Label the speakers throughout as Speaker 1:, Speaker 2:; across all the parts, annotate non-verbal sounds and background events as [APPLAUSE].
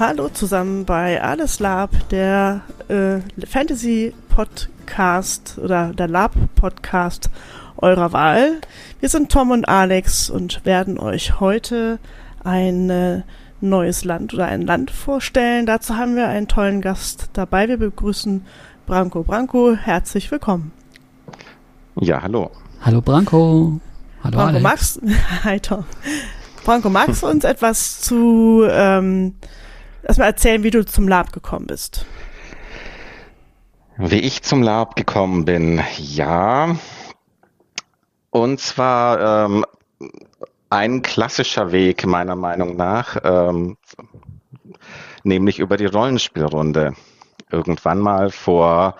Speaker 1: Hallo zusammen bei Alles Lab, der äh, Fantasy Podcast oder der Lab Podcast eurer Wahl. Wir sind Tom und Alex und werden euch heute ein äh, neues Land oder ein Land vorstellen. Dazu haben wir einen tollen Gast dabei. Wir begrüßen Branko. Branko, herzlich willkommen.
Speaker 2: Ja, hallo.
Speaker 3: Hallo Branko. Hallo
Speaker 1: Branko,
Speaker 3: Alex.
Speaker 1: magst, [LAUGHS] hi Tom. Branko, magst du uns etwas zu ähm, erstmal erzählen, wie du zum Lab gekommen bist?
Speaker 2: Wie ich zum Lab gekommen bin, ja. Und zwar ähm, ein klassischer Weg meiner Meinung nach, ähm, nämlich über die Rollenspielrunde. Irgendwann mal vor,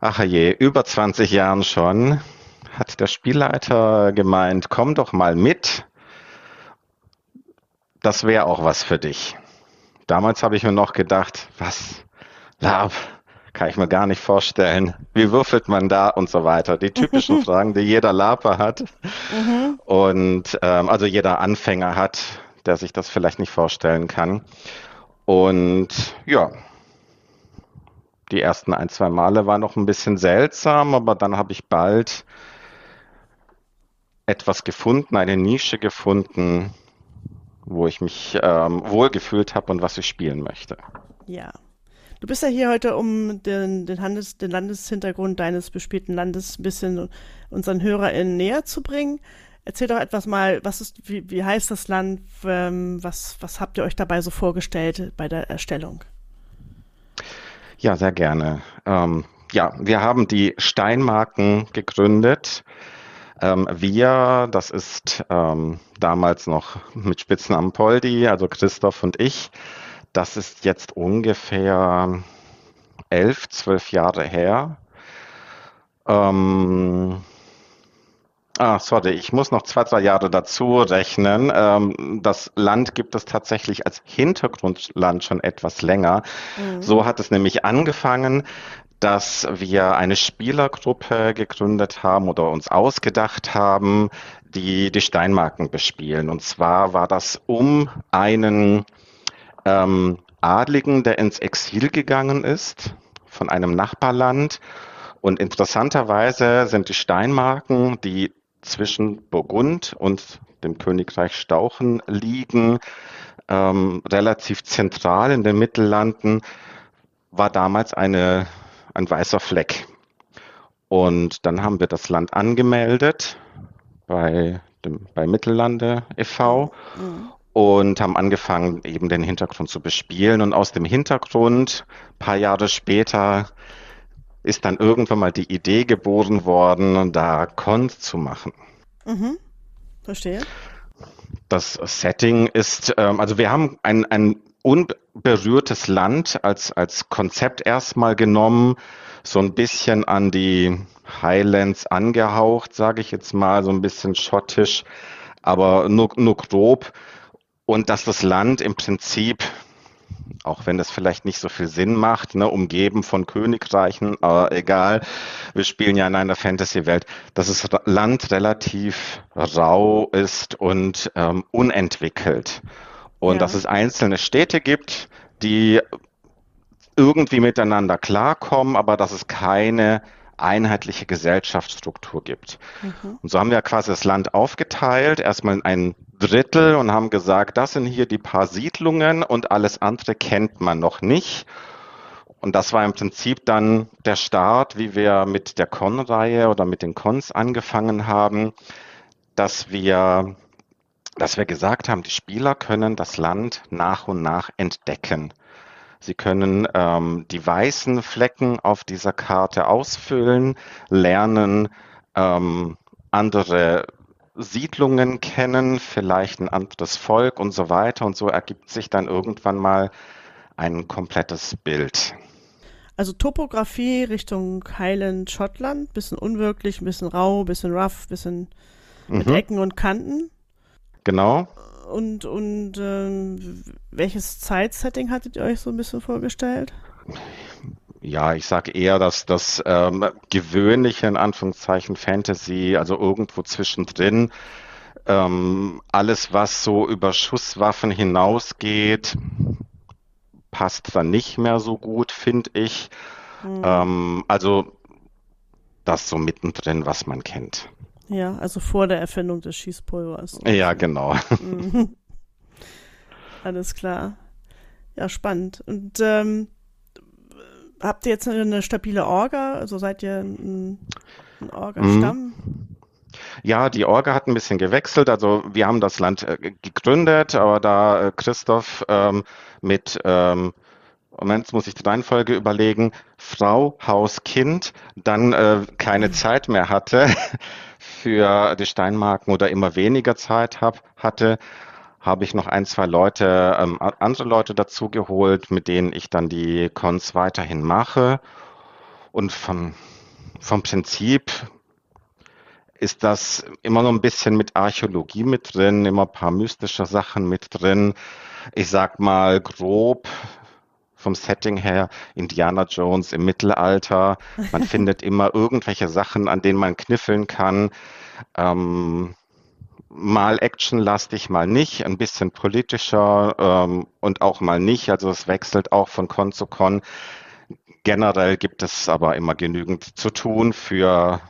Speaker 2: ach je, über 20 Jahren schon, hat der Spielleiter gemeint, komm doch mal mit. Das wäre auch was für dich. Damals habe ich mir noch gedacht, was, Lab, kann ich mir gar nicht vorstellen. Wie würfelt man da und so weiter? Die typischen [LAUGHS] Fragen, die jeder Laper hat
Speaker 1: Mhm.
Speaker 2: und ähm, also jeder Anfänger hat, der sich das vielleicht nicht vorstellen kann. Und ja, die ersten ein, zwei Male war noch ein bisschen seltsam, aber dann habe ich bald etwas gefunden, eine Nische gefunden, wo ich mich ähm, wohlgefühlt habe und was ich spielen möchte.
Speaker 1: Ja. Du bist ja hier heute, um den, den, Handes, den Landeshintergrund deines bespielten Landes ein bisschen unseren HörerInnen näher zu bringen. Erzähl doch etwas mal, was ist, wie, wie heißt das Land, ähm, was, was habt ihr euch dabei so vorgestellt bei der Erstellung?
Speaker 2: Ja, sehr gerne. Ähm, ja, wir haben die Steinmarken gegründet. Ähm, wir, das ist ähm, damals noch mit Spitznamen Poldi, also Christoph und ich. Das ist jetzt ungefähr elf, zwölf Jahre her. Ähm, ah, sorry, ich muss noch zwei, drei Jahre dazu rechnen. Ähm, das Land gibt es tatsächlich als Hintergrundland schon etwas länger. So hat es nämlich angefangen, dass wir eine Spielergruppe gegründet haben oder uns ausgedacht haben, die die Steinmarken bespielen. Und zwar war das um einen ähm, Adligen, der ins Exil gegangen ist von einem Nachbarland. Und interessanterweise sind die Steinmarken, die zwischen Burgund und dem Königreich Stauchen liegen, ähm, relativ zentral in den Mittellanden, war damals eine, ein weißer Fleck. Und dann haben wir das Land angemeldet bei, dem, bei Mittellande e.V. und haben angefangen, eben den Hintergrund zu bespielen. Und aus dem Hintergrund, paar Jahre später, ist dann irgendwann mal die Idee geboren worden, da Cons zu machen.
Speaker 1: Mhm. Verstehe.
Speaker 2: Das Setting ist, ähm, also wir haben ein, ein unberührtes Land als, als Konzept erstmal genommen, so ein bisschen an die Highlands angehaucht, sage ich jetzt mal, so ein bisschen schottisch, aber nur, nur grob. Und dass das Land im Prinzip, auch wenn das vielleicht nicht so viel Sinn macht, ne, umgeben von Königreichen, aber egal, wir spielen ja in einer Fantasy-Welt, dass das Land relativ rau ist und ähm, unentwickelt. Und
Speaker 1: Ja.
Speaker 2: dass es einzelne Städte gibt, die irgendwie miteinander klarkommen, aber dass es keine einheitliche Gesellschaftsstruktur gibt. Und so haben wir quasi das Land aufgeteilt, erstmal in ein Drittel und haben gesagt, das sind hier die paar Siedlungen und alles andere kennt man noch nicht. Und das war im Prinzip dann der Start, wie wir mit der Con-Reihe oder mit den Cons angefangen haben, dass wir, dass wir gesagt haben, die Spieler können das Land nach und nach entdecken. Sie können ähm, die weißen Flecken auf dieser Karte ausfüllen, lernen ähm, andere Siedlungen kennen, vielleicht ein anderes Volk und so weiter. Und so ergibt sich dann irgendwann mal ein komplettes Bild.
Speaker 1: Also Topografie Richtung Highland Schottland, bisschen unwirklich, ein bisschen rau, bisschen rough, bisschen mit
Speaker 2: Mhm.
Speaker 1: Ecken und Kanten.
Speaker 2: Genau.
Speaker 1: Und, und ähm, welches Zeitsetting hattet ihr euch so ein bisschen vorgestellt?
Speaker 2: Ja, ich sage eher, dass das ähm, gewöhnliche, in Anführungszeichen, Fantasy, also irgendwo zwischendrin, ähm, alles, was so über Schusswaffen hinausgeht, passt dann nicht mehr so gut, finde ich. Mhm. Also das so mittendrin, was man kennt.
Speaker 1: Ja, also vor der Erfindung des Schießpulvers.
Speaker 2: Ja, genau.
Speaker 1: Mhm. [LAUGHS] Alles klar. Ja, spannend. Und ähm, habt ihr jetzt eine stabile Orga? Also seid ihr ein, ein Orga-Stamm? Mhm.
Speaker 2: Ja, die Orga hat ein bisschen gewechselt. Also wir haben das Land äh, gegründet, aber da äh, Christoph ähm, mit ähm, Moment, muss ich die Reihenfolge überlegen, Frau, Haus, Kind, dann äh, keine Zeit mehr hatte [LAUGHS] für die Steinmarken oder immer weniger Zeit hab, hatte, habe ich noch ein, zwei Leute, ähm, andere Leute dazu geholt, mit denen ich dann die Cons weiterhin mache. Und vom, vom Prinzip ist das immer noch ein bisschen mit Archäologie mit drin, immer ein paar mystische Sachen mit drin. Ich sag mal grob vom Setting her Indiana Jones im Mittelalter. Man [LAUGHS] findet immer irgendwelche Sachen, an denen man kniffeln kann. Ähm, mal actionlastig, mal nicht, ein bisschen politischer ähm, und auch mal nicht. Also es wechselt auch von Con zu Con. Generell gibt es aber immer genügend zu tun für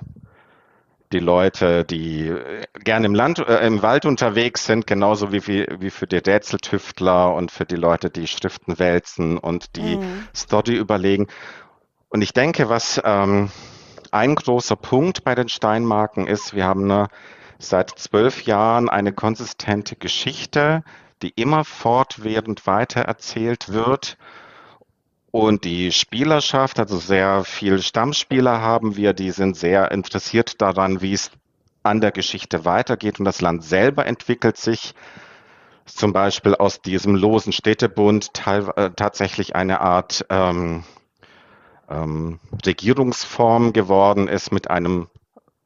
Speaker 2: die Leute, die äh, gerne im Land, äh, im Wald unterwegs sind, genauso wie, wie, wie für die Rätseltüftler und für die Leute, die Schriften wälzen und die mhm. Story überlegen. Und ich denke, was ähm, ein großer Punkt bei den Steinmarken ist, wir haben eine, seit zwölf Jahren eine konsistente Geschichte, die immer fortwährend weitererzählt wird und die Spielerschaft, also sehr viele Stammspieler haben wir, die sind sehr interessiert daran, wie es an der Geschichte weitergeht. Und das Land selber entwickelt sich zum Beispiel aus diesem losen Städtebund äh, tatsächlich eine Art ähm, ähm, Regierungsform geworden ist mit einem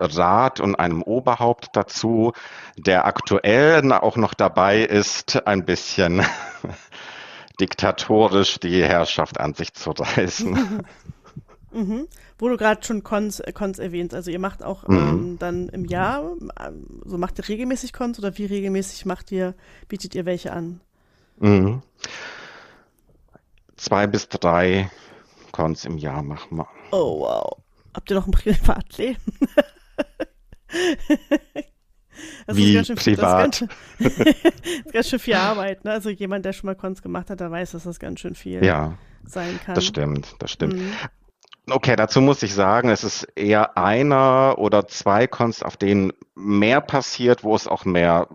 Speaker 2: Rat und einem Oberhaupt dazu, der aktuell auch noch dabei ist, ein bisschen [LAUGHS] diktatorisch die Herrschaft an sich zu reißen.
Speaker 1: Mhm. Wo du gerade schon Cons, äh, Cons erwähnt, also ihr macht auch mhm. ähm, dann im Jahr, ähm, so macht ihr regelmäßig Cons oder wie regelmäßig macht ihr, bietet ihr welche an?
Speaker 2: Mhm. Zwei bis drei Cons im Jahr machen wir.
Speaker 1: Oh wow. Habt ihr noch ein Privatleben? [LAUGHS]
Speaker 2: Das Wie ist ganz schön, privat.
Speaker 1: Das ist ganz, schön, [LAUGHS] ganz schön viel Arbeit. Ne? Also jemand, der schon mal Cons gemacht hat, der weiß, dass das ganz schön viel
Speaker 2: ja,
Speaker 1: sein kann.
Speaker 2: Das stimmt, das stimmt. Mhm. Okay, dazu muss ich sagen, es ist eher einer oder zwei Cons, auf denen mehr passiert, wo es auch mehr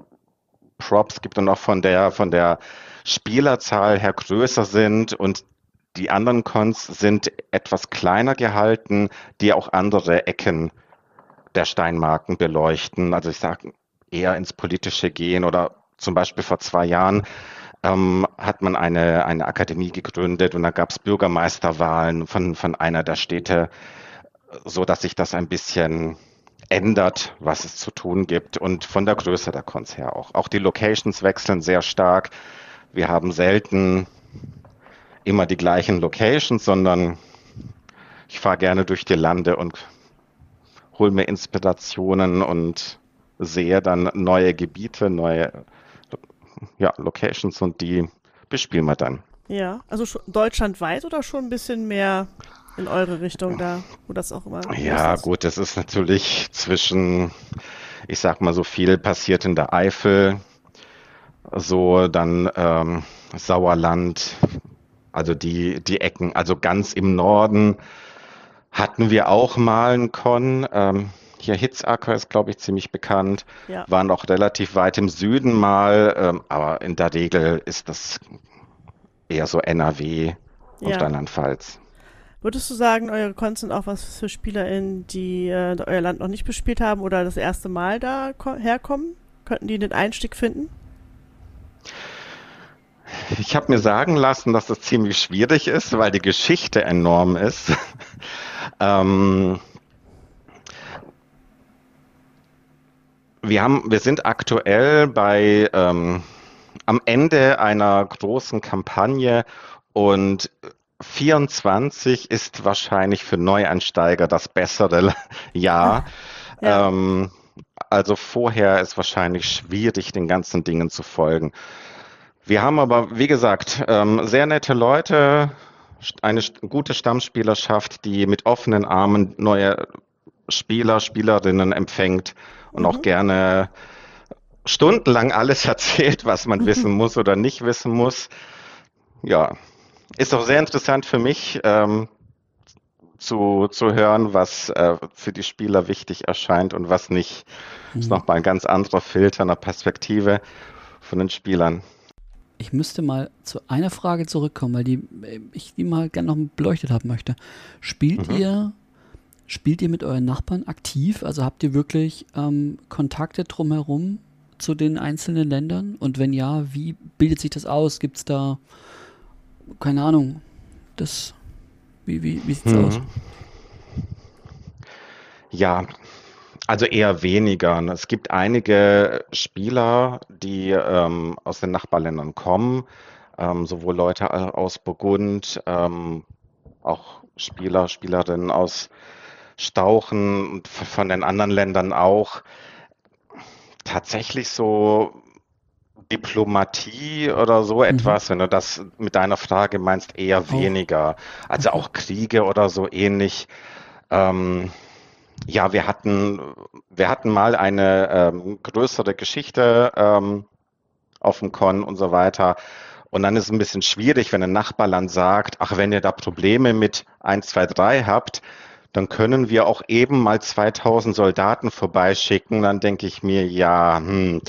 Speaker 2: Props gibt und auch von der, von der Spielerzahl her größer sind und die anderen Cons sind etwas kleiner gehalten, die auch andere Ecken der Steinmarken beleuchten. Also ich sage eher ins Politische gehen oder zum Beispiel vor zwei Jahren ähm, hat man eine, eine Akademie gegründet und da gab es Bürgermeisterwahlen von, von einer der Städte, so dass sich das ein bisschen ändert, was es zu tun gibt und von der Größe der Cons her auch. Auch die Locations wechseln sehr stark. Wir haben selten immer die gleichen Locations, sondern ich fahre gerne durch die Lande und hole mir Inspirationen und sehe dann neue Gebiete, neue ja, Locations und die bespielen wir dann.
Speaker 1: Ja, also deutschlandweit oder schon ein bisschen mehr in eure Richtung da, wo das auch immer.
Speaker 2: Ja, ist? gut, das ist natürlich zwischen, ich sag mal, so viel passiert in der Eifel, so dann ähm, Sauerland, also die, die Ecken, also ganz im Norden hatten wir auch mal einen Con. Ähm, hier Hitzacker ist, glaube ich, ziemlich bekannt. Ja. Waren auch relativ weit im Süden mal, ähm, aber in der Regel ist das eher so NRW und ja. Rheinland-Pfalz.
Speaker 1: Würdest du sagen, eure Cons sind auch was für SpielerInnen, die äh, euer Land noch nicht bespielt haben oder das erste Mal da herkommen? Könnten die den Einstieg finden?
Speaker 2: Ich habe mir sagen lassen, dass das ziemlich schwierig ist, weil die Geschichte enorm ist. [LAUGHS] ähm, wir, haben, wir sind aktuell bei ähm, am Ende einer großen Kampagne und 24 ist wahrscheinlich für Neueinsteiger das bessere [LAUGHS] Jahr. Ja. Ähm, also vorher ist wahrscheinlich schwierig, den ganzen Dingen zu folgen. Wir haben aber, wie gesagt, ähm, sehr nette Leute, eine gute Stammspielerschaft, die mit offenen Armen neue Spieler, Spielerinnen empfängt und mhm. auch gerne stundenlang alles [LAUGHS] erzählt, was man wissen muss oder nicht wissen muss. Ja, ist auch sehr interessant für mich ähm, zu, zu hören, was äh, für die Spieler wichtig erscheint und was nicht. Mhm. Ist nochmal ein ganz anderer Filter, eine Perspektive von den Spielern.
Speaker 3: Ich müsste mal zu einer Frage zurückkommen, weil die, ich die mal gerne noch beleuchtet haben möchte. Spielt mhm. ihr Spielt ihr mit euren Nachbarn aktiv? Also habt ihr wirklich ähm, Kontakte drumherum zu den einzelnen Ländern? Und wenn ja, wie bildet sich das aus? Gibt es da, keine Ahnung, das, wie, wie, wie sieht es mhm. aus?
Speaker 2: Ja, also eher weniger. Es gibt einige Spieler, die ähm, aus den Nachbarländern kommen, ähm, sowohl Leute aus Burgund, ähm, auch Spieler, Spielerinnen aus Stauchen und von den anderen Ländern auch. Tatsächlich so Diplomatie oder so mhm. etwas, wenn du das mit deiner Frage meinst, eher oh. weniger. Also auch Kriege oder so ähnlich. Ähm, ja, wir hatten, wir hatten mal eine ähm, größere Geschichte ähm, auf dem Con und so weiter. Und dann ist es ein bisschen schwierig, wenn ein Nachbarland sagt, ach, wenn ihr da Probleme mit 1, 2, 3 habt, dann können wir auch eben mal 2000 Soldaten vorbeischicken. Dann denke ich mir, ja, hm,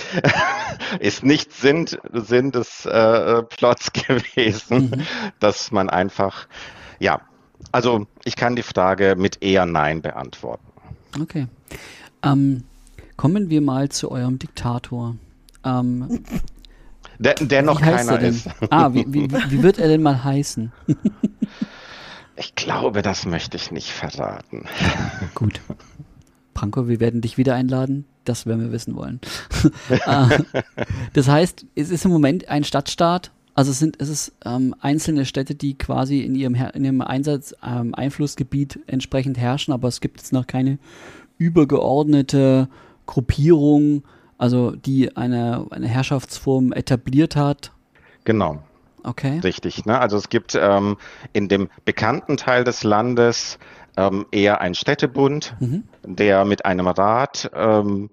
Speaker 2: [LAUGHS] ist nicht Sinn, Sinn des äh, Plots [LAUGHS] gewesen, mhm. dass man einfach, ja, also ich kann die Frage mit eher Nein beantworten.
Speaker 3: Okay. Ähm, kommen wir mal zu eurem Diktator. Ähm,
Speaker 2: der, der noch keiner ist.
Speaker 3: Ah, wie, wie, wie wird er denn mal heißen? [LAUGHS]
Speaker 2: Ich glaube, das möchte ich nicht verraten. [LAUGHS]
Speaker 3: Gut. Branko, wir werden dich wieder einladen. Das werden wir wissen wollen. [LAUGHS] Ah, das heißt, es ist im Moment ein Stadtstaat. Also es sind es ist ähm, einzelne Städte, die quasi in ihrem, in ihrem Einsatz, ähm, Einflussgebiet entsprechend herrschen, aber es gibt jetzt noch keine übergeordnete Gruppierung, also die eine, eine Herrschaftsform etabliert hat.
Speaker 2: Genau. Okay. Richtig. Ne? Also es gibt ähm, in dem bekannten Teil des Landes ähm, eher ein Städtebund, mhm. der mit einem Rat ähm,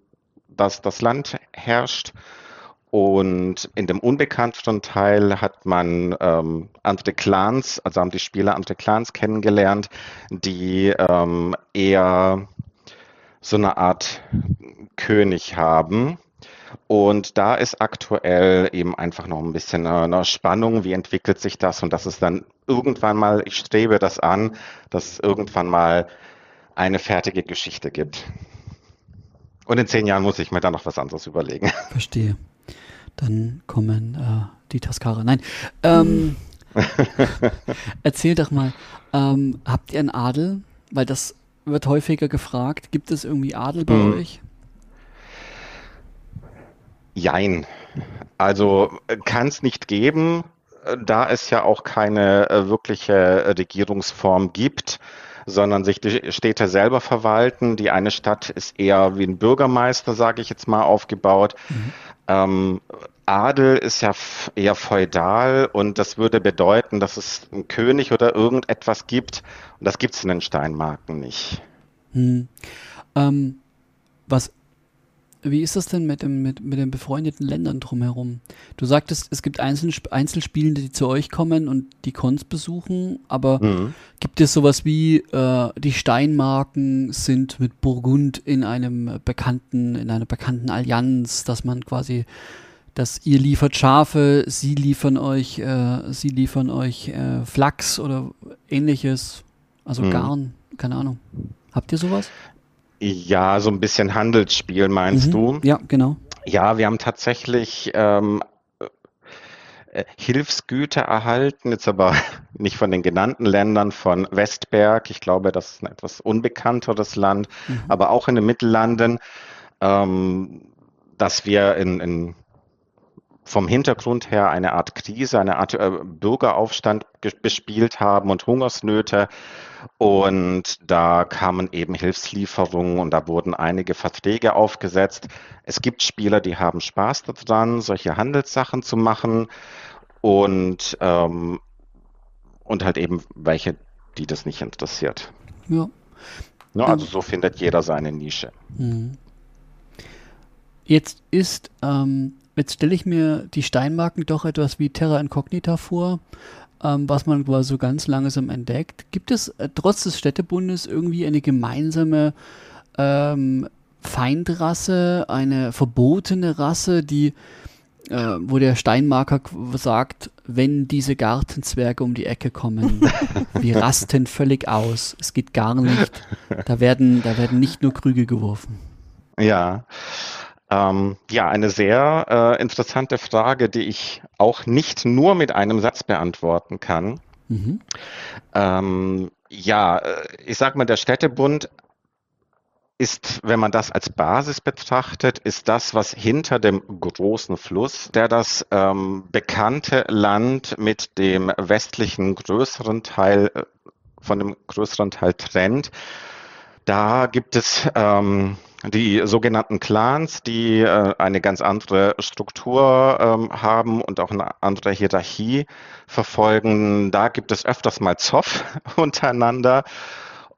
Speaker 2: das, das Land herrscht. Und in dem unbekannteren Teil hat man ähm, andere Clans, also haben die Spieler andere Clans kennengelernt, die ähm, eher so eine Art König haben. Und da ist aktuell eben einfach noch ein bisschen eine Spannung. Wie entwickelt sich das? Und das ist dann irgendwann mal, ich strebe das an, dass es irgendwann mal eine fertige Geschichte gibt. Und in zehn Jahren muss ich mir dann noch was anderes überlegen. [LAUGHS]
Speaker 3: Verstehe. Dann kommen äh, die Taskara. Nein. Ähm, [LAUGHS] erzähl doch mal, ähm, habt ihr einen Adel? Weil das wird häufiger gefragt. Gibt es irgendwie Adel bei hm. euch?
Speaker 2: Jein. Also äh, kann es nicht geben, äh, da es ja auch keine äh, wirkliche Regierungsform gibt, sondern sich die Städte selber verwalten. Die eine Stadt ist eher wie ein Bürgermeister, sage ich jetzt mal, aufgebaut. Mhm. Ähm, Adel ist ja eher feudal und das würde bedeuten, dass es einen König oder irgendetwas gibt und das gibt es in den Steinmarken nicht.
Speaker 3: Hm. Ähm, was wie ist das denn mit, dem, mit, mit den befreundeten Ländern drumherum? Du sagtest, es gibt Einzel Einzelspielende, die zu euch kommen und die Cons besuchen, aber mhm. gibt es sowas wie äh, die Steinmarken sind mit Burgund in einem bekannten, in einer bekannten Allianz, dass man quasi, dass ihr liefert Schafe, sie liefern euch, äh, sie liefern euch äh, Flachs oder ähnliches, also mhm. Garn, keine Ahnung. Habt ihr sowas?
Speaker 2: Ja, so ein bisschen Handelsspiel meinst mhm. du?
Speaker 3: Ja, genau.
Speaker 2: Ja, wir haben tatsächlich ähm, äh, Hilfsgüter erhalten, jetzt aber [LAUGHS] nicht von den genannten Ländern, von Westberg. Ich glaube, das ist ein etwas unbekannteres Land, mhm. aber auch in den Mittellanden, ähm, dass wir in, in vom Hintergrund her eine Art Krise, eine Art äh, Bürgeraufstand bespielt haben und Hungersnöte. Und da kamen eben Hilfslieferungen und da wurden einige Verträge aufgesetzt. Es gibt Spieler, die haben Spaß daran, solche Handelssachen zu machen und, ähm, und halt eben welche, die das nicht interessiert. Ja. ja also so findet jeder seine Nische. Mhm.
Speaker 3: Jetzt ist ähm, jetzt stelle ich mir die Steinmarken doch etwas wie Terra Incognita vor, ähm, was man quasi so ganz langsam entdeckt. Gibt es äh, trotz des Städtebundes irgendwie eine gemeinsame ähm, Feindrasse, eine verbotene Rasse, die äh, wo der Steinmarker sagt, wenn diese Gartenzwerge um die Ecke kommen, [LAUGHS] wir rasten völlig aus. Es geht gar nicht. Da werden, da werden nicht nur Krüge geworfen.
Speaker 2: Ja, ähm, ja, eine sehr äh, interessante Frage, die ich auch nicht nur mit einem Satz beantworten kann. Mhm. Ähm, ja, äh, ich sag mal, der Städtebund ist, wenn man das als Basis betrachtet, ist das, was hinter dem großen Fluss, der das ähm, bekannte Land mit dem westlichen größeren Teil, äh, von dem größeren Teil trennt. Da gibt es ähm, die sogenannten Clans, die äh, eine ganz andere Struktur ähm, haben und auch eine andere Hierarchie verfolgen. Da gibt es öfters mal Zoff [LAUGHS] untereinander.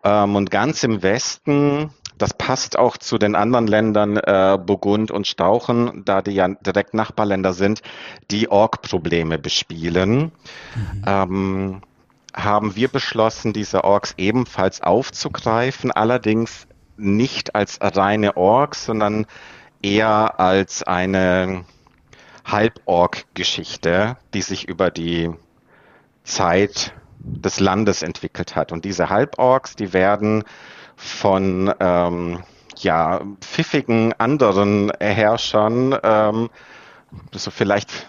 Speaker 2: Ähm, und ganz im Westen, das passt auch zu den anderen Ländern, äh, Burgund und Stauchen, da die ja direkt Nachbarländer sind, die Org-Probleme bespielen. Mhm. Ähm, haben wir beschlossen, diese Orks ebenfalls aufzugreifen, allerdings nicht als reine Orks, sondern eher als eine Halborg-Geschichte, die sich über die Zeit des Landes entwickelt hat. Und diese Halborgs, die werden von ähm, ja, pfiffigen anderen Herrschern, ähm, so vielleicht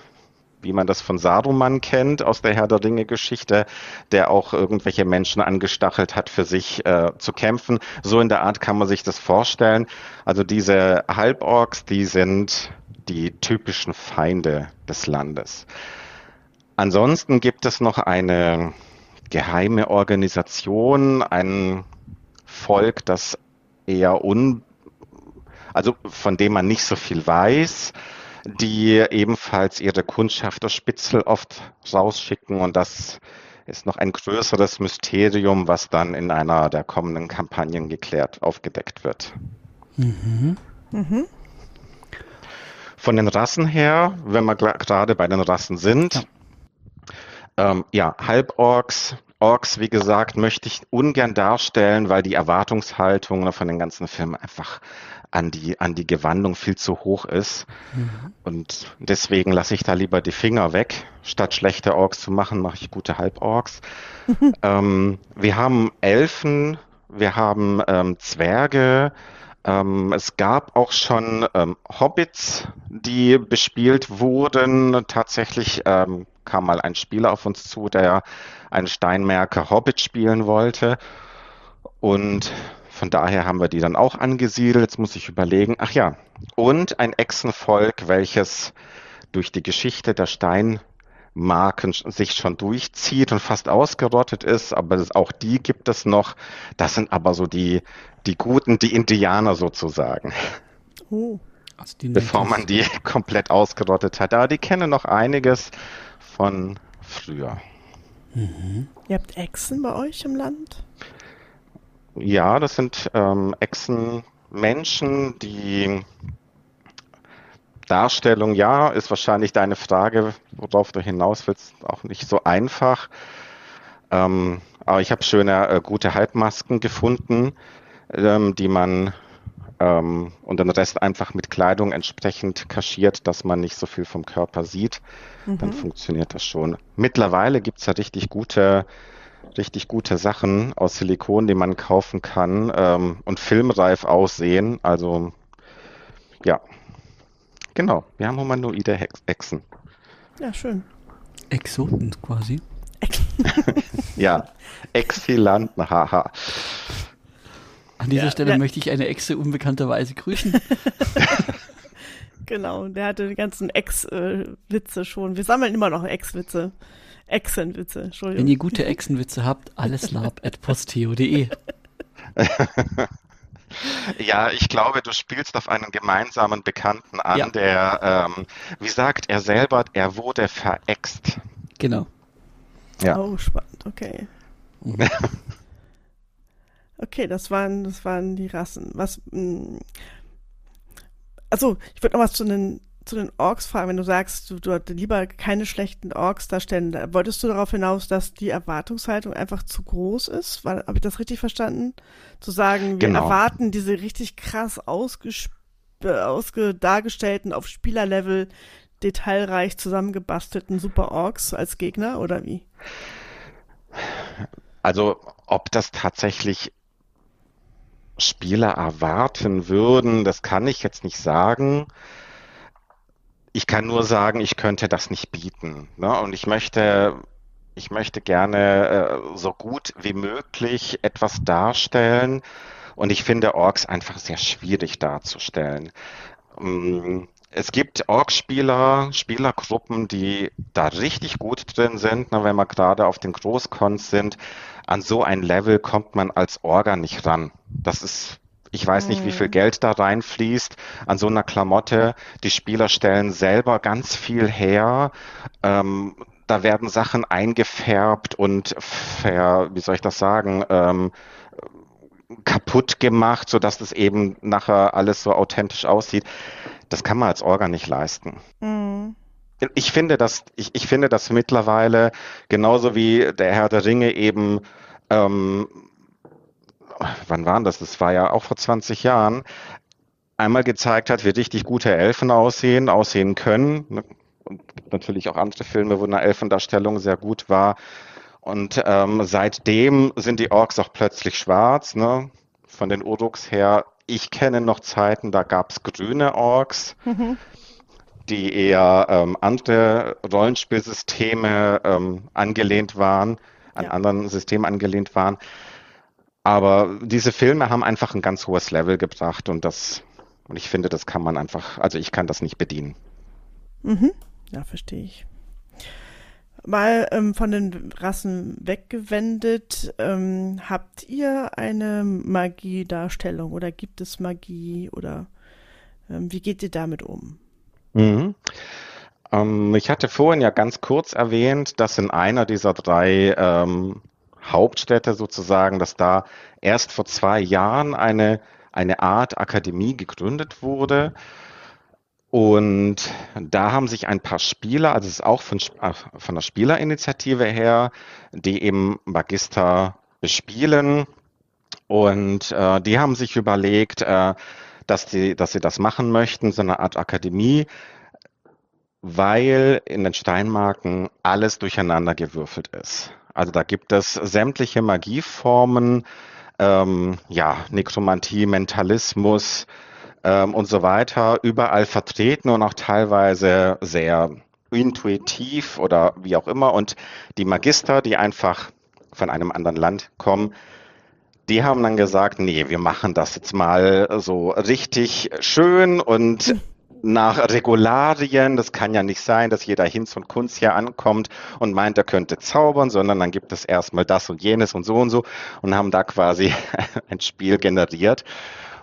Speaker 2: wie man das von Saruman kennt aus der Herr der Ringe-Geschichte, der auch irgendwelche Menschen angestachelt hat, für sich äh, zu kämpfen. So in der Art kann man sich das vorstellen. Also diese Halborgs, die sind die typischen Feinde des Landes. Ansonsten gibt es noch eine geheime Organisation, ein Volk, das eher un, also von dem man nicht so viel weiß, die ebenfalls ihre Kundschaft aus Spitzel oft rausschicken und das ist noch ein größeres Mysterium, was dann in einer der kommenden Kampagnen geklärt, aufgedeckt wird. Mhm. Mhm. Von den Rassen her, wenn wir gerade bei den Rassen sind, ja, ähm, ja Halborgs, Orks, wie gesagt, möchte ich ungern darstellen, weil die Erwartungshaltung von den ganzen Filmen einfach an die, an die Gewandung viel zu hoch ist. Mhm. Und deswegen lasse ich da lieber die Finger weg. Statt schlechte Orks zu machen, mache ich gute Halborks. [LAUGHS] ähm, wir haben Elfen, wir haben ähm, Zwerge, ähm, es gab auch schon ähm, Hobbits, die bespielt wurden. Tatsächlich ähm, kam mal ein Spieler auf uns zu, der einen Steinmerker Hobbit spielen wollte. Und von daher haben wir die dann auch angesiedelt. Jetzt muss ich überlegen. Ach ja, und ein Echsenvolk, welches durch die Geschichte der Steinmarken sich schon durchzieht und fast ausgerottet ist, aber auch die gibt es noch. Das sind aber so die, die Guten, die Indianer sozusagen. Oh. Also Bevor man die [LAUGHS] komplett ausgerottet hat. Aber die kennen noch einiges von früher.
Speaker 1: Mhm. Ihr habt Echsen bei euch im Land?
Speaker 2: Ja, das sind ähm, Echsenmenschen, die Darstellung, ja, ist wahrscheinlich deine Frage, worauf du hinaus willst, auch nicht so einfach. Ähm, aber ich habe schöne, äh, gute Halbmasken gefunden, ähm, die man ähm, und den Rest einfach mit Kleidung entsprechend kaschiert, dass man nicht so viel vom Körper sieht. Mhm. Dann funktioniert das schon. Mittlerweile gibt's ja richtig gute richtig gute Sachen aus Silikon, die man kaufen kann ähm, und filmreif aussehen. Also ja, genau. Wir haben humanoide Echsen.
Speaker 1: Ja, schön.
Speaker 3: Exoten quasi. [LAUGHS]
Speaker 2: ja, Exilanten, haha.
Speaker 3: An dieser ja, Stelle ja. möchte ich eine Echse unbekannterweise grüßen. [LAUGHS]
Speaker 1: Genau, der hatte die ganzen Ex-Witze schon. Wir sammeln immer noch Ex-Witze. Echsenwitze, Entschuldigung.
Speaker 3: Wenn ihr gute Echsenwitze habt, alleslab.posteo.de. [LAUGHS]
Speaker 2: Ja, ich glaube, du spielst auf einen gemeinsamen Bekannten an, ja. der, ähm, wie sagt er selber, er wurde verext.
Speaker 3: Genau.
Speaker 1: Ja. Oh, spannend, okay. Mhm. [LAUGHS] okay, das waren, das waren die Rassen. Was, mh, mm, also, ich würde noch was zu den zu den Orks fragen, wenn du sagst, du, du lieber keine schlechten Orks darstellen, wolltest du darauf hinaus, dass die Erwartungshaltung einfach zu groß ist? Habe ich das richtig verstanden? Zu sagen, wir genau. erwarten diese richtig krass ausges ausge dargestellten, auf Spielerlevel detailreich zusammengebastelten Super Orks als Gegner oder wie?
Speaker 2: Also, ob das tatsächlich Spieler erwarten würden, das kann ich jetzt nicht sagen. Ich kann nur sagen, ich könnte das nicht bieten. Ne? Und ich möchte, ich möchte gerne äh, so gut wie möglich etwas darstellen. Und ich finde Orks einfach sehr schwierig darzustellen. Ähm, es gibt Org-Spieler, Spielergruppen, die da richtig gut drin sind, ne, wenn wir gerade auf den Großcons sind. An so ein Level kommt man als Orga nicht ran. Das ist ich weiß nicht, wie viel mhm. Geld da reinfließt an so einer Klamotte. Die Spieler stellen selber ganz viel her. Ähm, da werden Sachen eingefärbt und ver, wie soll ich das sagen, ähm, kaputt gemacht, sodass das eben nachher alles so authentisch aussieht. Das kann man als Orga nicht leisten. Mhm. Ich finde das, ich, ich finde das mittlerweile genauso wie der Herr der Ringe eben ähm, wann waren das? Das war ja auch vor 20 Jahren, einmal gezeigt hat, wie richtig gute Elfen aussehen, aussehen können. Ne? Und natürlich auch andere Filme, wo eine Elfendarstellung sehr gut war. Und ähm, seitdem sind die Orks auch plötzlich schwarz. Ne? Von den Uruks her, ich kenne noch Zeiten, da gab es grüne Orks. Mhm die eher ähm, andere Rollenspielsysteme ähm, angelehnt waren, an ja. anderen Systemen angelehnt waren. Aber diese Filme haben einfach ein ganz hohes Level gebracht und das, und ich finde, das kann man einfach, also ich kann das nicht bedienen.
Speaker 1: Mhm. Ja, verstehe ich. Mal ähm, von den Rassen weggewendet, ähm, habt ihr eine Magiedarstellung oder gibt es Magie oder ähm, wie geht ihr damit um?
Speaker 2: Mhm. Ähm, ich hatte vorhin ja ganz kurz erwähnt, dass in einer dieser drei ähm, Hauptstädte sozusagen, dass da erst vor zwei Jahren eine, eine Art Akademie gegründet wurde. Und da haben sich ein paar Spieler, also es ist auch von, äh, von der Spielerinitiative her, die eben Magister bespielen. Und äh, die haben sich überlegt, äh, dass, die, dass sie das machen möchten, so eine Art Akademie, weil in den Steinmarken alles durcheinander gewürfelt ist. Also da gibt es sämtliche Magieformen, ähm, ja, Nekromantie, Mentalismus ähm, und so weiter, überall vertreten und auch teilweise sehr intuitiv oder wie auch immer. Und die Magister, die einfach von einem anderen Land kommen, die haben dann gesagt, nee, wir machen das jetzt mal so richtig schön und nach Regularien. Das kann ja nicht sein, dass jeder Hinz und Kunz hier ankommt und meint, er könnte zaubern, sondern dann gibt es erstmal das und jenes und so und so und haben da quasi [LAUGHS] ein Spiel generiert,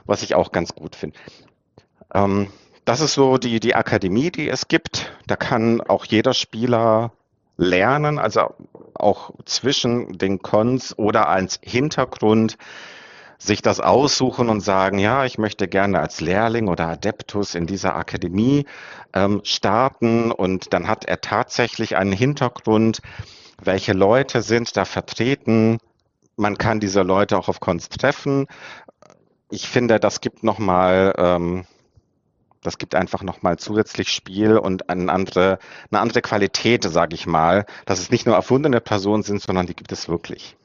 Speaker 2: was ich auch ganz gut finde. Ähm, das ist so die, die Akademie, die es gibt. Da kann auch jeder Spieler lernen, also auch zwischen den Cons oder als Hintergrund sich das aussuchen und sagen, ja, ich möchte gerne als Lehrling oder Adeptus in dieser Akademie ähm, starten und dann hat er tatsächlich einen Hintergrund, welche Leute sind da vertreten. Man kann diese Leute auch auf Cons treffen. Ich finde, das gibt nochmal, ähm, das gibt einfach nochmal zusätzlich Spiel und eine andere, eine andere Qualität, sage ich mal, dass es nicht nur erfundene Personen sind, sondern die gibt es wirklich.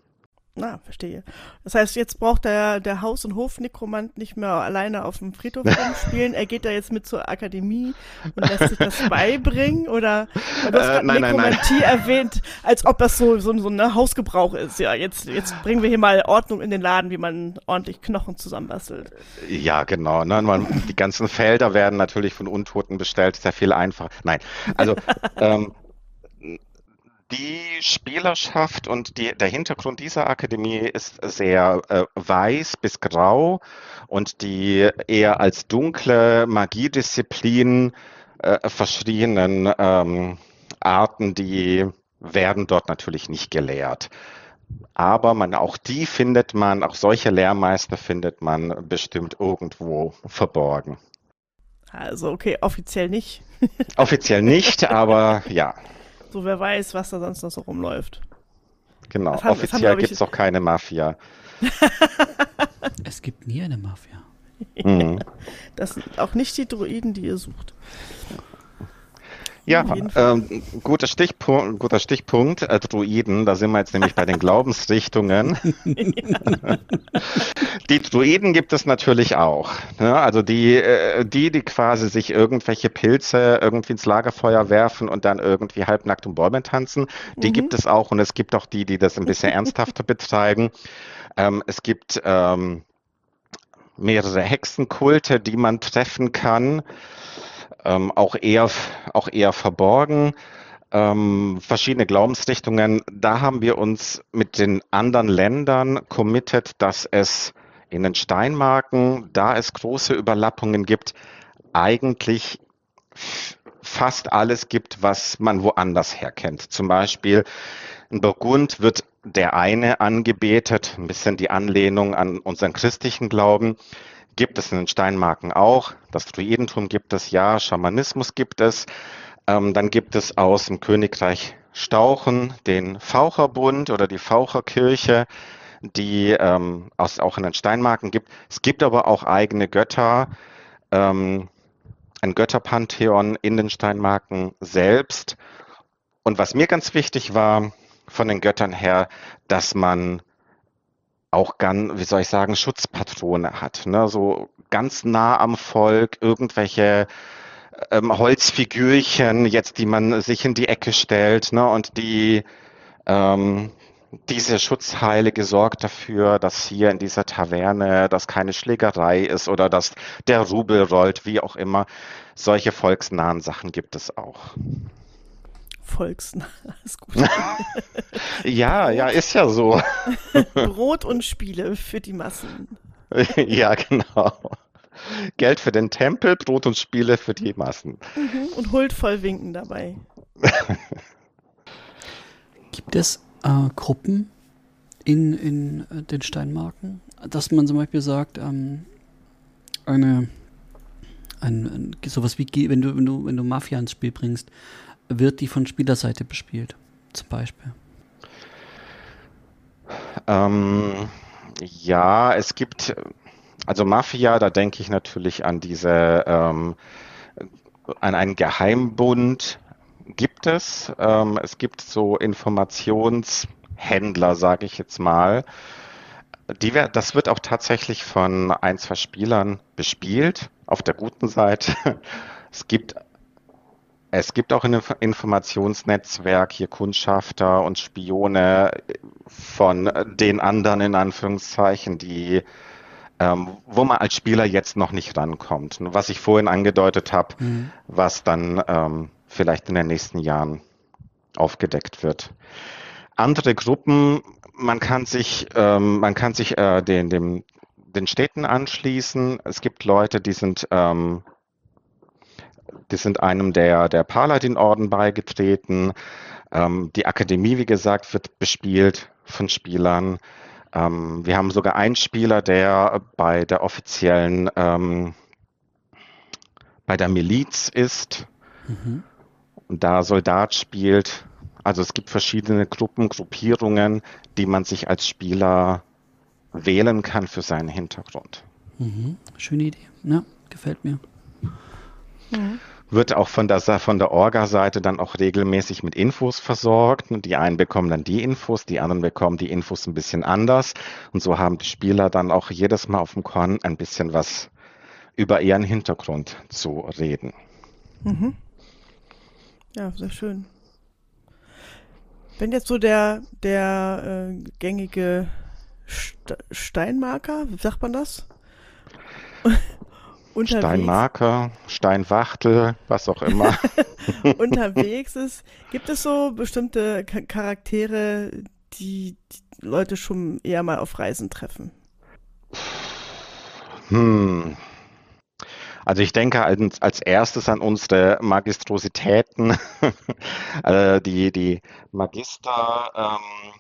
Speaker 1: Na, verstehe. Das heißt, jetzt braucht der, der Haus- und Hofnekromant nicht mehr alleine auf dem Friedhof [LAUGHS] rumspielen. Er geht da jetzt mit zur Akademie und lässt sich das beibringen? Oder du hast
Speaker 2: Äh, nein, nein,
Speaker 1: Nekromantie erwähnt, als ob das so, so, so ein Hausgebrauch ist. Ja, jetzt, jetzt bringen wir hier mal Ordnung in den Laden, wie man ordentlich Knochen zusammenbastelt.
Speaker 2: Ja, genau. Ne? Man, die ganzen Felder werden natürlich von Untoten bestellt, sehr viel einfacher. Nein, also [LAUGHS] ähm, die Spielerschaft und die, der Hintergrund dieser Akademie ist sehr äh, weiß bis grau und die eher als dunkle Magiedisziplin äh, verschriebenen ähm, Arten, die werden dort natürlich nicht gelehrt. Aber man, auch die findet man, auch solche Lehrmeister findet man bestimmt irgendwo verborgen.
Speaker 1: Also, okay, offiziell nicht.
Speaker 2: Offiziell nicht, aber ja,
Speaker 1: So, wer weiß, was da sonst noch so rumläuft.
Speaker 2: genau.
Speaker 1: Das
Speaker 2: Offiziell gibt es auch keine Mafia. [LAUGHS]
Speaker 3: Es gibt nie eine Mafia.
Speaker 2: Mhm.
Speaker 1: Das sind auch nicht die Druiden, die ihr sucht.
Speaker 2: Ja, ähm, guter Stichpunkt, guter Stichpunkt, äh, Druiden, da sind wir jetzt nämlich bei den Glaubensrichtungen. [LAUGHS] Die Druiden gibt es natürlich auch. Ne? Also die, äh, die, die quasi sich irgendwelche Pilze irgendwie ins Lagerfeuer werfen und dann irgendwie halbnackt um Bäume tanzen, die
Speaker 1: Mhm.
Speaker 2: gibt es auch. Und es gibt auch die, die das ein bisschen ernsthafter [LAUGHS] betreiben. Ähm, es gibt ähm, mehrere Hexenkulte, die man treffen kann ähm, auch eher, auch eher verborgen. Ähm, verschiedene Glaubensrichtungen. Da haben wir uns mit den anderen Ländern committed, dass es in den Steinmarken, da es große Überlappungen gibt, eigentlich fast alles gibt, was man woanders herkennt. Zum Beispiel in Burgund wird der eine angebetet, ein bisschen die Anlehnung an unseren christlichen Glauben. Gibt es in den Steinmarken auch. Das Druidentum gibt es, ja. Schamanismus gibt es. Ähm, dann gibt es aus dem Königreich Stauchen den Faucherbund oder die Faucherkirche, die ähm, aus, auch in den Steinmarken gibt. Es gibt aber auch eigene Götter, ähm, ein Götterpantheon in den Steinmarken selbst. Und was mir ganz wichtig war von den Göttern her, dass man auch ganz, wie soll ich sagen, Schutzpatrone hat. Ne? So ganz nah am Volk, irgendwelche ähm, Holzfigürchen, jetzt die man sich in die Ecke stellt, ne? Und die ähm, diese Schutzheilige sorgt dafür, dass hier in dieser Taverne, dass keine Schlägerei ist oder dass der Rubel rollt, wie auch immer. Solche volksnahen Sachen gibt es auch.
Speaker 1: Volksnah, [LAUGHS] ist gut. [LAUGHS]
Speaker 2: Ja, ja, ist ja so. [LAUGHS]
Speaker 1: Brot und Spiele für die Massen.
Speaker 2: ja, genau. Geld für den Tempel, Brot und Spiele für die Massen.
Speaker 1: Mhm. Und huldvoll winken dabei.
Speaker 3: Gibt es äh, Gruppen in, in äh, den Steinmarken, dass man zum Beispiel sagt, ähm, eine, ein, ein, sowas wie, Ge- wenn du, wenn du, wenn du Mafia ins Spiel bringst, wird die von Spielerseite bespielt, zum Beispiel.
Speaker 2: Ähm, ja, es gibt, also Mafia, da denke ich natürlich an diese, ähm, an einen Geheimbund gibt es. Ähm, es gibt so Informationshändler, sage ich jetzt mal. Die, das wird auch tatsächlich von ein, zwei Spielern bespielt, auf der guten Seite. [LAUGHS] Es gibt es gibt auch ein Inf- Informationsnetzwerk hier Kundschafter und Spione von den anderen in Anführungszeichen, die ähm, wo man als Spieler jetzt noch nicht rankommt. Was ich vorhin angedeutet habe,
Speaker 3: Mhm.
Speaker 2: was dann ähm, vielleicht in den nächsten Jahren aufgedeckt wird. Andere Gruppen, man kann sich, ähm, man kann sich äh, den, dem, den Städten anschließen. Es gibt Leute, die sind ähm, die sind einem der, der Paladin-Orden beigetreten. Ähm, die Akademie, wie gesagt, wird bespielt von Spielern. Ähm, wir haben sogar einen Spieler, der bei der offiziellen, ähm, bei der Miliz ist
Speaker 3: Mhm.
Speaker 2: und da Soldat spielt. Also es gibt verschiedene Gruppen, Gruppierungen, die man sich als Spieler wählen kann für seinen Hintergrund.
Speaker 3: Mhm. Schöne Idee. Ja, gefällt mir.
Speaker 2: Wird auch von der, von der Orga-Seite dann auch regelmäßig mit Infos versorgt. Die einen bekommen dann die Infos, die anderen bekommen die Infos ein bisschen anders. Und so haben die Spieler dann auch jedes Mal auf dem Korn ein bisschen was über ihren Hintergrund zu reden.
Speaker 1: Mhm. Ja, sehr schön. Wenn jetzt so der, der äh, gängige St Steinmarker, wie sagt man das?
Speaker 2: Unterwegs, Steinmarker, Steinwachtel, was auch immer. [LAUGHS] [LAUGHS]
Speaker 1: unterwegs ist. Gibt es so bestimmte Charaktere, die, die Leute schon eher mal auf Reisen treffen?
Speaker 2: Hm. Also ich denke als, als erstes an unsere Magistrositäten, [LAUGHS] also die, die Magister, ähm,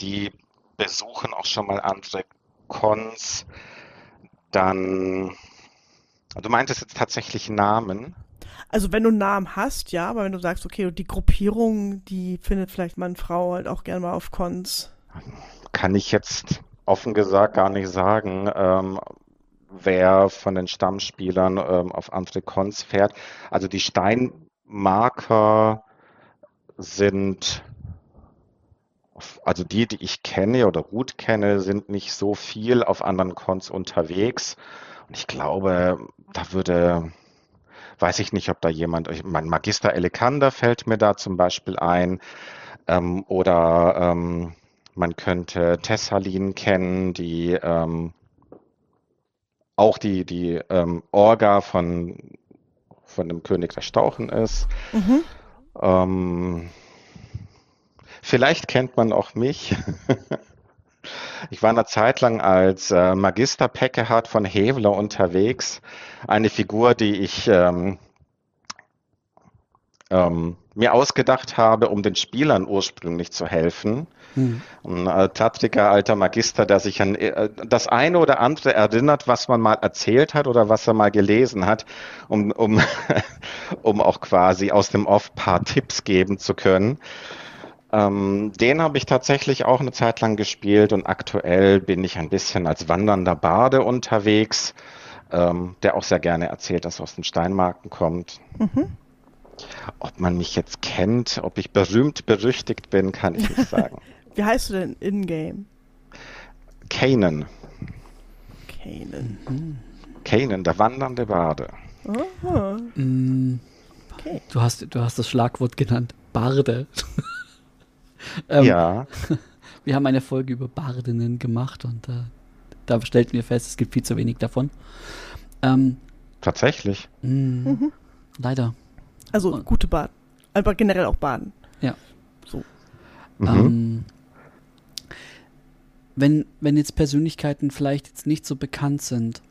Speaker 2: die besuchen auch schon mal andere Cons. Dann Du meintest jetzt tatsächlich Namen?
Speaker 1: Also wenn du einen Namen hast, ja, aber wenn du sagst, okay, die Gruppierung, die findet vielleicht Mann, Frau halt auch gerne mal auf Cons.
Speaker 2: Kann ich jetzt offen gesagt gar nicht sagen, ähm, wer von den Stammspielern ähm, auf andere Cons fährt. Also die Steinmarker sind, also die, die ich kenne oder gut kenne, sind nicht so viel auf anderen Cons unterwegs. Ich glaube, da würde, weiß ich nicht, ob da jemand, mein Magister Elekander fällt mir da zum Beispiel ein, ähm, oder ähm, man könnte Tessalin kennen, die ähm, auch die, die ähm, Orga von, von dem König der Stauchen ist. Mhm. Ähm, vielleicht kennt man auch mich. [LAUGHS] Ich war eine Zeit lang als äh, Magister Peckehard von Hevler unterwegs. Eine Figur, die ich ähm, ähm, mir ausgedacht habe, um den Spielern ursprünglich zu helfen. Hm. Ein äh, tattriger alter Magister, der sich an äh, das eine oder andere erinnert, was man mal erzählt hat oder was er mal gelesen hat, um, um, [LAUGHS] um auch quasi aus dem Off paar Tipps geben zu können. Ähm, den habe ich tatsächlich auch eine Zeit lang gespielt und aktuell bin ich ein bisschen als wandernder Bade unterwegs, ähm, der auch sehr gerne erzählt, dass er aus den Steinmarken kommt. Mhm. Ob man mich jetzt kennt, ob ich berühmt berüchtigt bin, kann ich nicht sagen. [LAUGHS]
Speaker 1: Wie heißt du denn in-game?
Speaker 2: Kanan.
Speaker 1: Kanan.
Speaker 2: Mhm. Kanan, der wandernde Bade.
Speaker 3: Oh. Mm. Okay. Du, hast, du hast das Schlagwort genannt. Barde. [LAUGHS]
Speaker 2: Ähm, ja. [LAUGHS]
Speaker 3: Wir haben eine Folge über Bardinnen gemacht und äh, da stellten wir fest, es gibt viel zu wenig davon. Ähm,
Speaker 2: Tatsächlich.
Speaker 3: Mh, mhm. Leider.
Speaker 1: Also und, gute Baden. Aber generell auch Baden.
Speaker 3: Ja.
Speaker 1: So.
Speaker 3: Mhm. Ähm, wenn, wenn jetzt Persönlichkeiten vielleicht jetzt nicht so bekannt sind,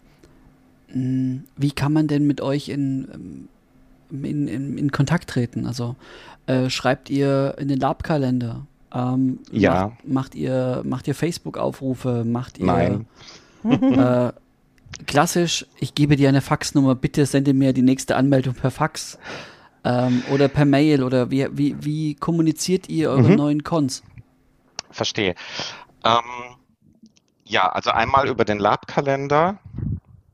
Speaker 3: mh, wie kann man denn mit euch in, ähm, in, in, in Kontakt treten? Also äh, schreibt ihr in den Lab-Kalender? Ähm,
Speaker 2: ja.
Speaker 3: Macht, macht, ihr, macht ihr Facebook-Aufrufe? Macht ihr.
Speaker 2: Nein.
Speaker 3: Äh, [LAUGHS] klassisch, ich gebe dir eine Faxnummer, bitte sende mir die nächste Anmeldung per Fax. Ähm, oder per Mail oder wie, wie, wie kommuniziert ihr eure mhm. neuen Cons?
Speaker 2: Verstehe. Ähm, ja, also einmal über den Lab-Kalender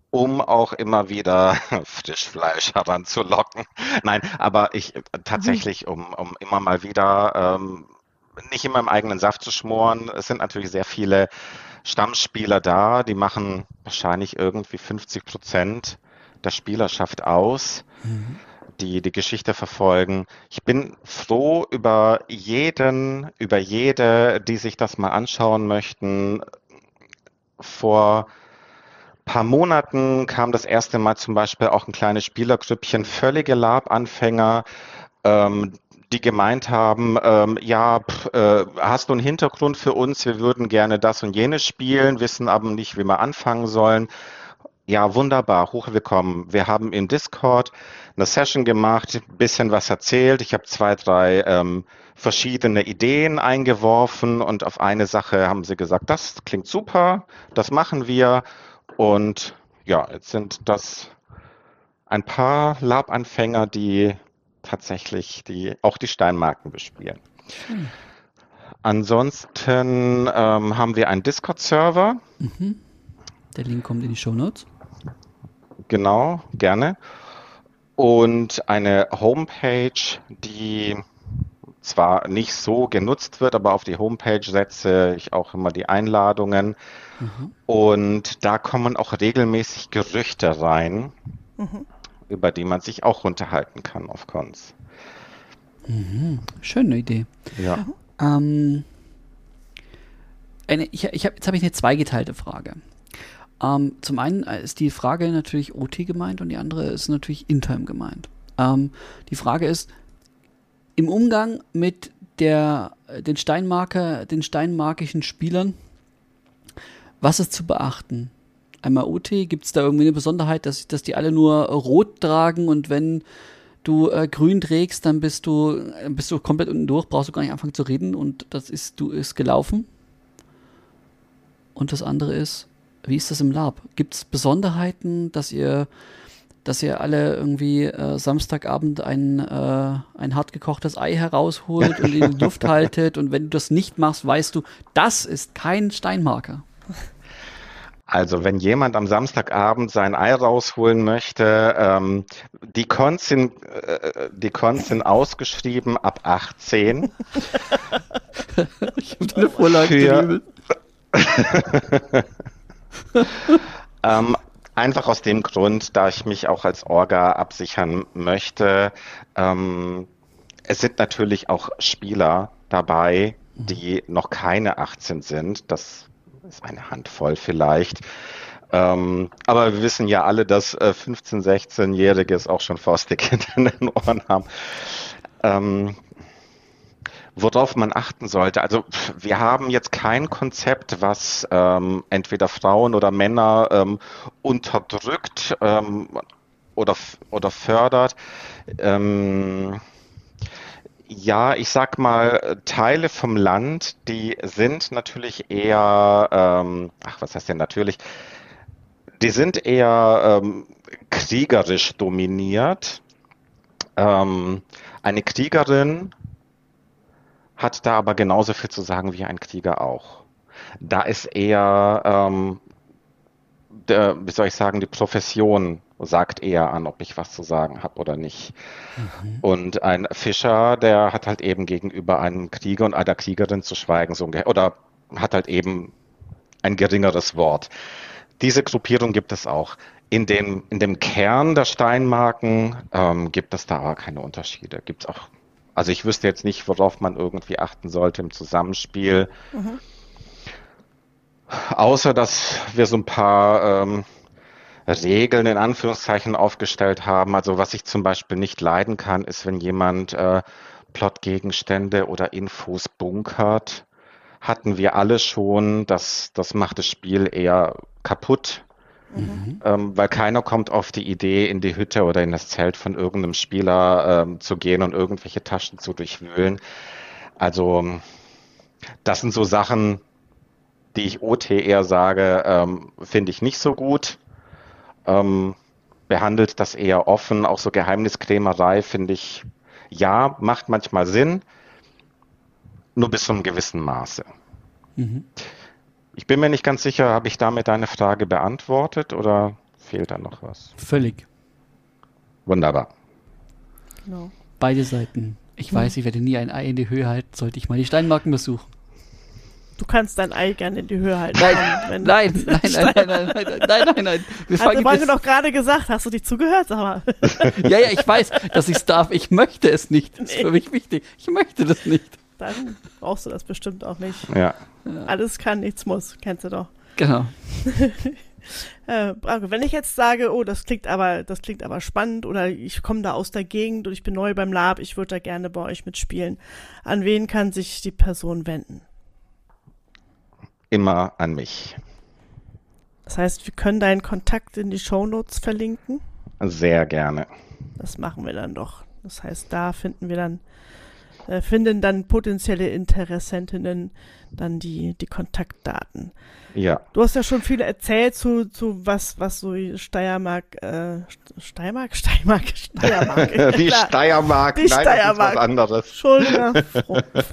Speaker 2: um auch immer wieder [LAUGHS] Frischfleisch heranzulocken. Nein, aber ich äh, tatsächlich, um, um immer mal wieder ähm, nicht immer im eigenen Saft zu schmoren. Es sind natürlich sehr viele Stammspieler da, die machen wahrscheinlich irgendwie 50 Prozent der Spielerschaft aus. Mhm die die Geschichte verfolgen. Ich bin froh über jeden, über jede, die sich das mal anschauen möchten. Vor paar Monaten kam das erste Mal zum Beispiel auch ein kleines Spielergrüppchen, völlige Lab-Anfänger, ähm, die gemeint haben, ähm, ja, pff, äh, hast du einen Hintergrund für uns? Wir würden gerne das und jenes spielen, wissen aber nicht, wie wir anfangen sollen. Ja, wunderbar, hochwillkommen. Wir haben im Discord eine Session gemacht, bisschen was erzählt. Ich habe zwei, drei ähm, verschiedene Ideen eingeworfen und auf eine Sache haben sie gesagt, das klingt super, das machen wir. Und ja, jetzt sind das ein paar Lab-Anfänger, die tatsächlich die, auch die Steinmarken bespielen. Hm. Ansonsten ähm, haben wir einen Discord-Server. Mhm.
Speaker 3: Der Link kommt in die Show Notes.
Speaker 2: Genau, gerne. und eine Homepage, die zwar nicht so genutzt wird, aber auf die Homepage setze ich auch immer die Einladungen. Mhm. Und da kommen auch regelmäßig Gerüchte rein, mhm. über die man sich auch unterhalten kann auf Cons.
Speaker 3: Mhm. Schöne Idee.
Speaker 2: Ja.
Speaker 3: Ähm, eine, ich, ich hab, jetzt habe ich eine zweigeteilte Frage. Ähm, zum einen ist die Frage natürlich OT gemeint und die andere ist natürlich Intime gemeint. Ähm, die Frage ist, im Umgang mit der, den Steinmarker, den steinmarkischen Spielern, was ist zu beachten? Einmal OT, gibt es da irgendwie eine Besonderheit, dass, dass die alle nur rot tragen und wenn du äh, grün trägst, dann bist du, bist du komplett unten durch, brauchst du gar nicht anfangen zu reden und das ist, du ist gelaufen. Und das andere ist, wie ist das im Lab? Gibt es Besonderheiten, dass ihr dass ihr alle irgendwie äh, Samstagabend ein, äh, ein hart gekochtes Ei herausholt und in die [LAUGHS] Luft haltet. Und wenn du das nicht machst, weißt du, das ist kein Steinmarker.
Speaker 2: Also wenn jemand am Samstagabend sein Ei rausholen möchte, ähm, die, Cons sind, äh, die Cons sind ausgeschrieben ab 18. [LAUGHS]
Speaker 3: ich habe eine Vorlage
Speaker 2: Für, [LAUGHS] ähm, Einfach aus dem Grund, da ich mich auch als Orga absichern möchte. Ähm, es sind natürlich auch Spieler dabei, die noch keine 18 sind. Das ist eine Handvoll vielleicht. Ähm, aber wir wissen ja alle, dass äh, 15-, 16-Jährige es auch schon faustig hinter den Ohren haben. Ähm, worauf man achten sollte. Also wir haben jetzt kein Konzept, was ähm, entweder Frauen oder Männer ähm, unterdrückt ähm, oder, oder fördert. Ähm, ja, ich sag mal, Teile vom Land, die sind natürlich eher, ähm, ach, was heißt denn natürlich? Die sind eher ähm, kriegerisch dominiert. Eine Kriegerin hat da aber genauso viel zu sagen wie ein Krieger auch. Da ist eher, ähm, der, wie soll ich sagen, die Profession sagt eher an, ob ich was zu sagen habe oder nicht. Mhm. Und ein Fischer, der hat halt eben gegenüber einem Krieger und einer Kriegerin zu schweigen, so oder hat halt eben ein geringeres Wort. Diese Gruppierung gibt es auch. In dem, in dem Kern der Steinmarken ähm, gibt es da aber keine Unterschiede. Gibt es auch also ich wüsste jetzt nicht, worauf man irgendwie achten sollte im Zusammenspiel. Mhm. Außer, dass wir so ein paar ähm, Regeln in Anführungszeichen aufgestellt haben. Also was ich zum Beispiel nicht leiden kann, ist, wenn jemand äh, Plotgegenstände oder Infos bunkert. Hatten wir alle schon. Das, das macht das Spiel eher kaputt. Mhm. Ähm, weil keiner kommt auf die Idee, in die Hütte oder in das Zelt von irgendeinem Spieler ähm, zu gehen und irgendwelche Taschen zu durchwühlen. Also das sind so Sachen, die ich OT eher sage, ähm, finde ich nicht so gut. Ähm, behandelt das eher offen. Auch so Geheimniskrämerei finde ich, ja, macht manchmal Sinn, nur bis zu einem gewissen Maße. Mhm. Ich bin mir nicht ganz sicher, habe ich damit deine Frage beantwortet oder fehlt da noch was?
Speaker 3: Völlig.
Speaker 2: Wunderbar.
Speaker 3: Genau. Beide Seiten. Ich hm. weiß, ich werde nie ein Ei in die Höhe halten, sollte ich mal die Steinmarken besuchen.
Speaker 1: Du kannst dein Ei gerne in die Höhe halten.
Speaker 3: Nein, nein, nein, nein, nein, nein, nein, nein, nein, nein, nein.
Speaker 1: Wir also, weil du doch gerade gesagt hast, du dich zugehört, sag mal.
Speaker 3: ja, ja, ich weiß, dass ich es darf. Ich möchte es nicht. Das ist für mich wichtig. Ich möchte das nicht
Speaker 1: dann brauchst du das bestimmt auch nicht.
Speaker 2: Ja.
Speaker 1: Alles kann, nichts muss, kennst du doch.
Speaker 3: Genau. [LAUGHS]
Speaker 1: äh, wenn ich jetzt sage, oh, das klingt aber, das klingt aber spannend oder ich komme da aus der Gegend und ich bin neu beim Lab, ich würde da gerne bei euch mitspielen. An wen kann sich die Person wenden?
Speaker 2: Immer an mich.
Speaker 1: Das heißt, wir können deinen Kontakt in die Shownotes verlinken?
Speaker 2: Sehr gerne.
Speaker 1: Das machen wir dann doch. Das heißt, da finden wir dann äh, finden dann potenzielle Interessentinnen dann die, die Kontaktdaten.
Speaker 2: Ja.
Speaker 1: Du hast ja schon viel erzählt zu, zu was, was so Steiermark, äh, Steiermark, Steiermark, [LAUGHS] Steiermark.
Speaker 2: die Steiermark,
Speaker 1: die Nein, Steiermark. Das ist
Speaker 2: was anderes.
Speaker 1: Entschuldigung,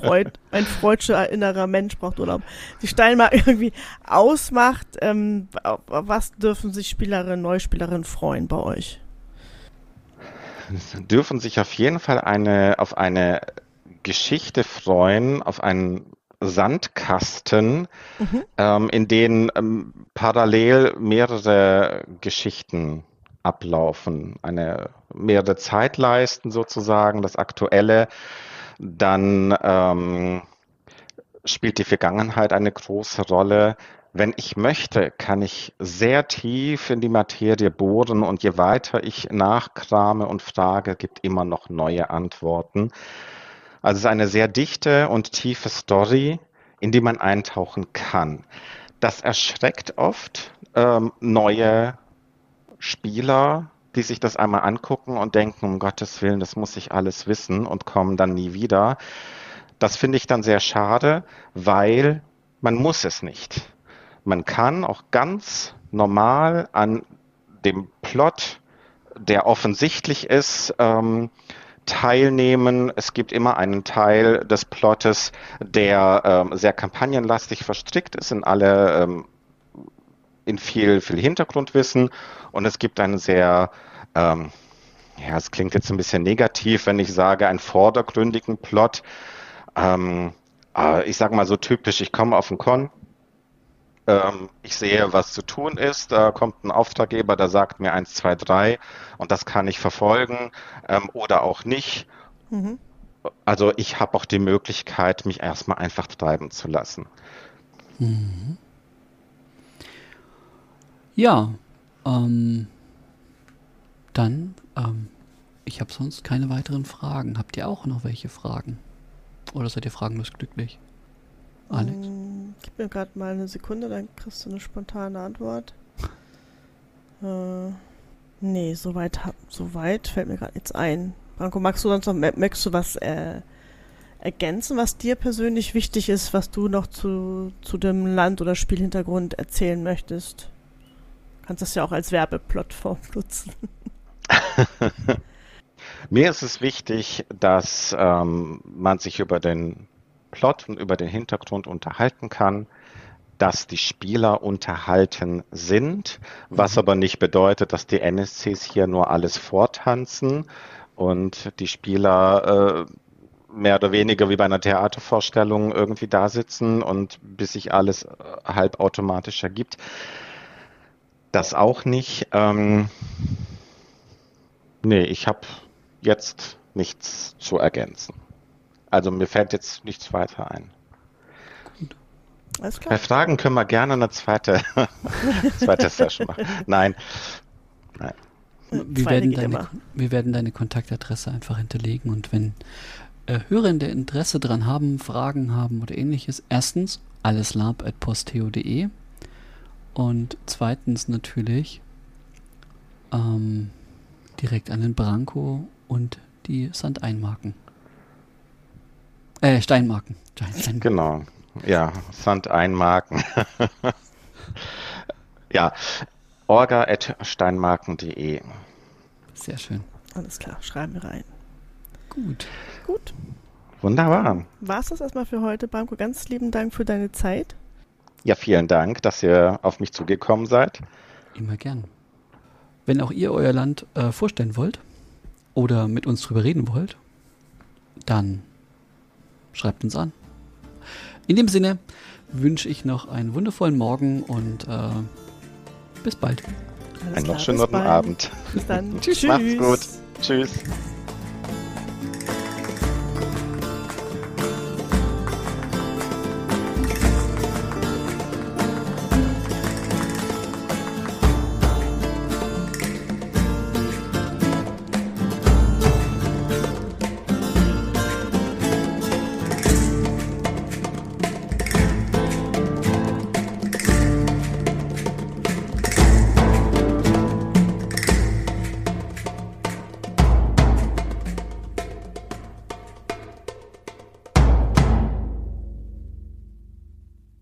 Speaker 1: Freud, ein freudscher innerer Mensch braucht Urlaub. Die Steiermark irgendwie ausmacht, ähm, was dürfen sich Spielerinnen, Neuspielerinnen freuen bei euch?
Speaker 2: dürfen sich auf jeden Fall eine, auf eine Geschichte freuen, auf einen Sandkasten, mhm. ähm, in denen ähm, parallel mehrere Geschichten ablaufen, eine mehrere Zeitleisten sozusagen, das Aktuelle, dann ähm, spielt die Vergangenheit eine große Rolle. Wenn ich möchte, kann ich sehr tief in die Materie bohren und je weiter ich nachkrame und frage, gibt immer noch neue Antworten. Also es ist eine sehr dichte und tiefe Story, in die man eintauchen kann. Das erschreckt oft ähm, neue Spieler, die sich das einmal angucken und denken, um Gottes Willen, das muss ich alles wissen und kommen dann nie wieder. Das finde ich dann sehr schade, weil man muss es nicht. Man kann auch ganz normal an dem Plot, der offensichtlich ist, ähm, teilnehmen. Es gibt immer einen Teil des Plottes, der ähm, sehr kampagnenlastig verstrickt ist in alle ähm, in viel viel Hintergrundwissen und es gibt einen sehr ähm, ja, es klingt jetzt ein bisschen negativ, wenn ich sage, einen vordergründigen Plot. Ähm, äh, ich sage mal so typisch, ich komme auf den Con, ähm, ich sehe, was zu tun ist. Da kommt ein Auftraggeber, der sagt mir eins, zwei, drei und das kann ich verfolgen ähm, oder auch nicht. Mhm. Also ich habe auch die Möglichkeit, mich erstmal einfach treiben zu lassen. Mhm.
Speaker 3: Ja, ähm, dann, ähm, ich habe sonst keine weiteren Fragen. Habt ihr auch noch welche Fragen? Oder seid ihr fragenlos glücklich? Alex?
Speaker 1: Mir gerade mal eine Sekunde, dann kriegst du eine spontane Antwort. Äh, nee, soweit, soweit fällt mir gerade nichts ein. Branko, magst du sonst noch, möchtest du was äh, ergänzen, was dir persönlich wichtig ist, was du noch zu, zu dem Land- oder Spielhintergrund erzählen möchtest? Du kannst das ja auch als Werbeplattform [LAUGHS] nutzen. [LAUGHS]
Speaker 2: Mir ist es wichtig, dass ähm, man sich über den Plot und über den Hintergrund unterhalten kann, dass die Spieler unterhalten sind, was mhm. aber nicht bedeutet, dass die NSCs hier nur alles vortanzen und die Spieler äh, mehr oder weniger wie bei einer Theatervorstellung irgendwie da sitzen und bis sich alles äh, halbautomatisch ergibt. Das auch nicht. Ähm, nee, ich habe jetzt nichts zu ergänzen. Also mir fällt jetzt nichts weiter ein. Alles klar. Bei Fragen können wir gerne eine zweite, [LAUGHS] zweite Session machen. Nein.
Speaker 3: Nein. Wir werden, deine, wir werden deine Kontaktadresse einfach hinterlegen und wenn äh, Hörende Interesse dran haben, Fragen haben oder ähnliches, erstens alleslab.posteo.de und zweitens natürlich ähm, direkt an den Branko und die Sandeinmarken. Äh, Steinmarken.
Speaker 2: Stein, Genau. Ja, Sandeinmarken. [LAUGHS] ja, orga.steinmarken.de.
Speaker 3: Sehr schön.
Speaker 1: Alles klar, schreiben wir rein.
Speaker 3: Gut.
Speaker 1: Gut.
Speaker 2: Wunderbar.
Speaker 1: War es das erstmal für heute, Banko? Ganz lieben Dank für deine Zeit.
Speaker 2: Ja, vielen Dank, dass ihr auf mich zugekommen seid.
Speaker 3: Immer gern. Wenn auch ihr euer Land äh, vorstellen wollt oder mit uns drüber reden wollt, dann schreibt uns an. In dem Sinne wünsche ich noch einen wundervollen Morgen und äh, bis bald.
Speaker 2: Alles einen noch schönen Abend.
Speaker 1: Bis dann. [LAUGHS]
Speaker 2: Tschüss. Macht's gut. Tschüss.